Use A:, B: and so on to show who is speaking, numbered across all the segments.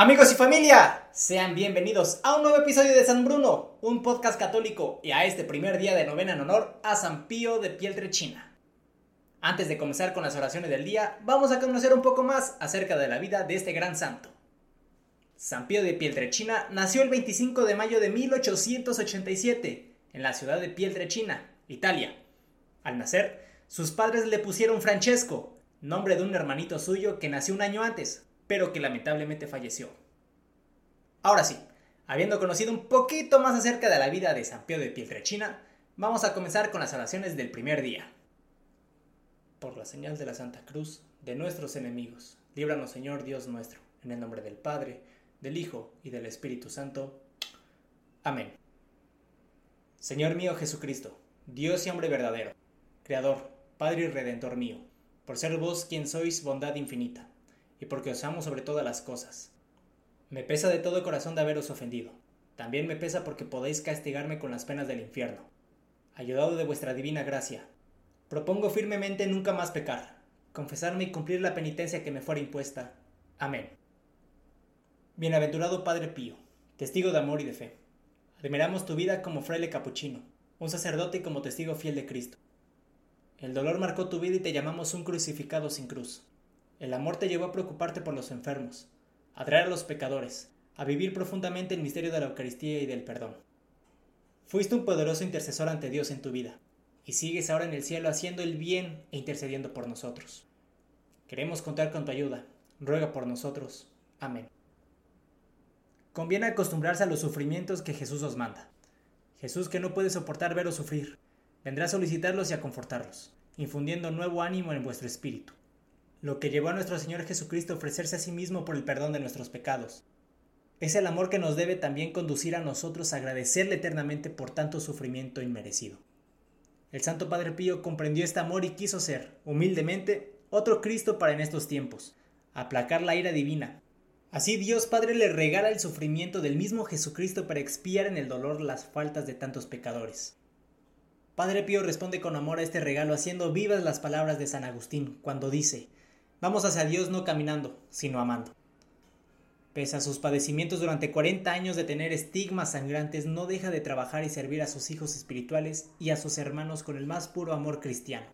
A: Amigos y familia, sean bienvenidos a un nuevo episodio de San Bruno, un podcast católico y a este primer día de novena en honor a San Pío de Pietrelcina. Antes de comenzar con las oraciones del día, vamos a conocer un poco más acerca de la vida de este gran santo. San Pío de Pietrelcina nació el 25 de mayo de 1887 en la ciudad de Pietrelcina, Italia. Al nacer, sus padres le pusieron Francesco, nombre de un hermanito suyo que nació un año antes, pero que lamentablemente falleció. Ahora sí, habiendo conocido un poquito más acerca de la vida de San Pío de Pietrelcina, vamos a comenzar con las oraciones del primer día. Por la señal de la Santa Cruz de nuestros enemigos, líbranos Señor Dios nuestro, en el nombre del Padre, del Hijo y del Espíritu Santo. Amén. Señor mío Jesucristo, Dios y hombre verdadero, Creador, Padre y Redentor mío, por ser vos quien sois bondad infinita y porque os amo sobre todas las cosas. Me pesa de todo corazón de haberos ofendido. También me pesa porque podéis castigarme con las penas del infierno. Ayudado de vuestra divina gracia, propongo firmemente nunca más pecar, confesarme y cumplir la penitencia que me fuera impuesta. Amén. Bienaventurado Padre Pío, testigo de amor y de fe. Admiramos tu vida como fraile capuchino, un sacerdote y como testigo fiel de Cristo. El dolor marcó tu vida y te llamamos un crucificado sin cruz. El amor te llevó a preocuparte por los enfermos, a traer a los pecadores, a vivir profundamente el misterio de la Eucaristía y del perdón. Fuiste un poderoso intercesor ante Dios en tu vida, y sigues ahora en el cielo haciendo el bien e intercediendo por nosotros. Queremos contar con tu ayuda. Ruega por nosotros. Amén. Conviene acostumbrarse a los sufrimientos que Jesús os manda. Jesús que no puede soportar veros sufrir, vendrá a solicitarlos y a confortarlos, infundiendo nuevo ánimo en vuestro espíritu lo que llevó a nuestro Señor Jesucristo a ofrecerse a sí mismo por el perdón de nuestros pecados. Es el amor que nos debe también conducir a nosotros a agradecerle eternamente por tanto sufrimiento inmerecido. El Santo Padre Pío comprendió este amor y quiso ser, humildemente, otro Cristo para en estos tiempos, aplacar la ira divina. Así Dios Padre le regala el sufrimiento del mismo Jesucristo para expiar en el dolor las faltas de tantos pecadores. Padre Pío responde con amor a este regalo haciendo vivas las palabras de San Agustín cuando dice, Vamos hacia Dios no caminando, sino amando. Pese a sus padecimientos durante 40 años de tener estigmas sangrantes, no deja de trabajar y servir a sus hijos espirituales y a sus hermanos con el más puro amor cristiano.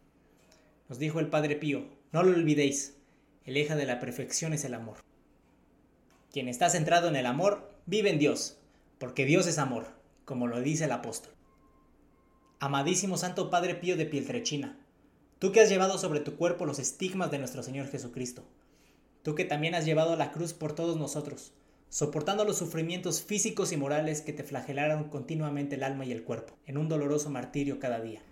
A: Nos dijo el Padre Pío, no lo olvidéis, el eje de la perfección es el amor. Quien está centrado en el amor, vive en Dios, porque Dios es amor, como lo dice el apóstol. Amadísimo Santo Padre Pío de Pieltrechina, Tú que has llevado sobre tu cuerpo los estigmas de nuestro Señor Jesucristo. Tú que también has llevado la cruz por todos nosotros, soportando los sufrimientos físicos y morales que te flagelaron continuamente el alma y el cuerpo, en un doloroso martirio cada día.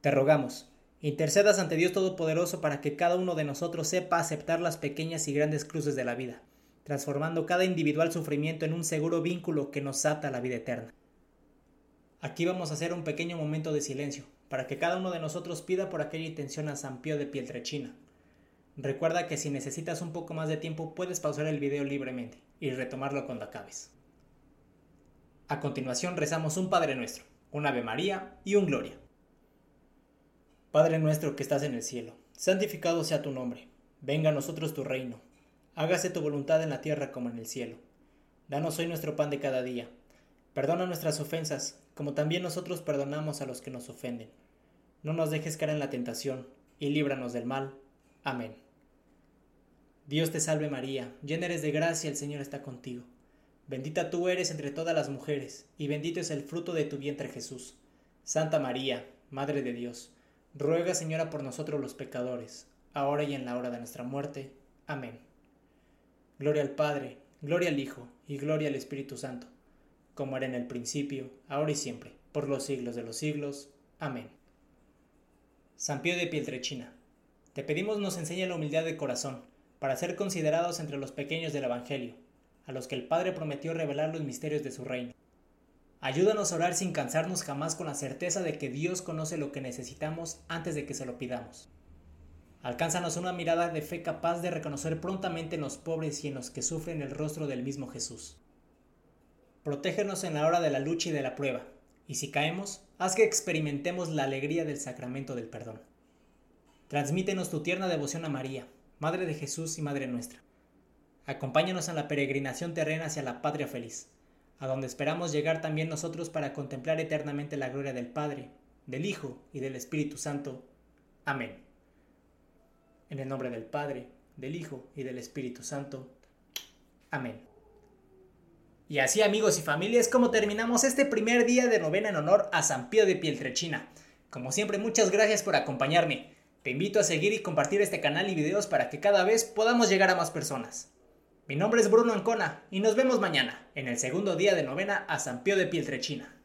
A: Te rogamos, intercedas ante Dios Todopoderoso para que cada uno de nosotros sepa aceptar las pequeñas y grandes cruces de la vida, transformando cada individual sufrimiento en un seguro vínculo que nos ata a la vida eterna. Aquí vamos a hacer un pequeño momento de silencio, para que cada uno de nosotros pida por aquella intención a San Pío de Pietrechina. Recuerda que si necesitas un poco más de tiempo puedes pausar el video libremente y retomarlo cuando acabes. A continuación rezamos un Padre Nuestro, un Ave María y un Gloria. Padre nuestro que estás en el cielo, santificado sea tu nombre, venga a nosotros tu reino, hágase tu voluntad en la tierra como en el cielo. Danos hoy nuestro pan de cada día, perdona nuestras ofensas, como también nosotros perdonamos a los que nos ofenden no nos dejes caer en la tentación, y líbranos del mal. Amén. Dios te salve María, llena eres de gracia, el Señor está contigo. Bendita tú eres entre todas las mujeres, y bendito es el fruto de tu vientre Jesús. Santa María, Madre de Dios, ruega Señora por nosotros los pecadores, ahora y en la hora de nuestra muerte. Amén. Gloria al Padre, gloria al Hijo, y gloria al Espíritu Santo, como era en el principio, ahora y siempre, por los siglos de los siglos. Amén. San Pío de Pietrechina, te pedimos nos enseñe la humildad de corazón, para ser considerados entre los pequeños del Evangelio, a los que el Padre prometió revelar los misterios de su reino. Ayúdanos a orar sin cansarnos jamás con la certeza de que Dios conoce lo que necesitamos antes de que se lo pidamos. Alcánzanos una mirada de fe capaz de reconocer prontamente en los pobres y en los que sufren el rostro del mismo Jesús. Protégenos en la hora de la lucha y de la prueba, y si caemos, haz que experimentemos la alegría del sacramento del perdón. Transmítenos tu tierna devoción a María, Madre de Jesús y Madre nuestra. Acompáñanos en la peregrinación terrena hacia la patria feliz, a donde esperamos llegar también nosotros para contemplar eternamente la gloria del Padre, del Hijo y del Espíritu Santo. Amén. En el nombre del Padre, del Hijo y del Espíritu Santo. Amén. Y así amigos y familias, como terminamos este primer día de novena en honor a San Pío de Pieltrechina. Como siempre, muchas gracias por acompañarme. Te invito a seguir y compartir este canal y videos para que cada vez podamos llegar a más personas. Mi nombre es Bruno Ancona y nos vemos mañana, en el segundo día de novena a San Pío de Pieltrechina.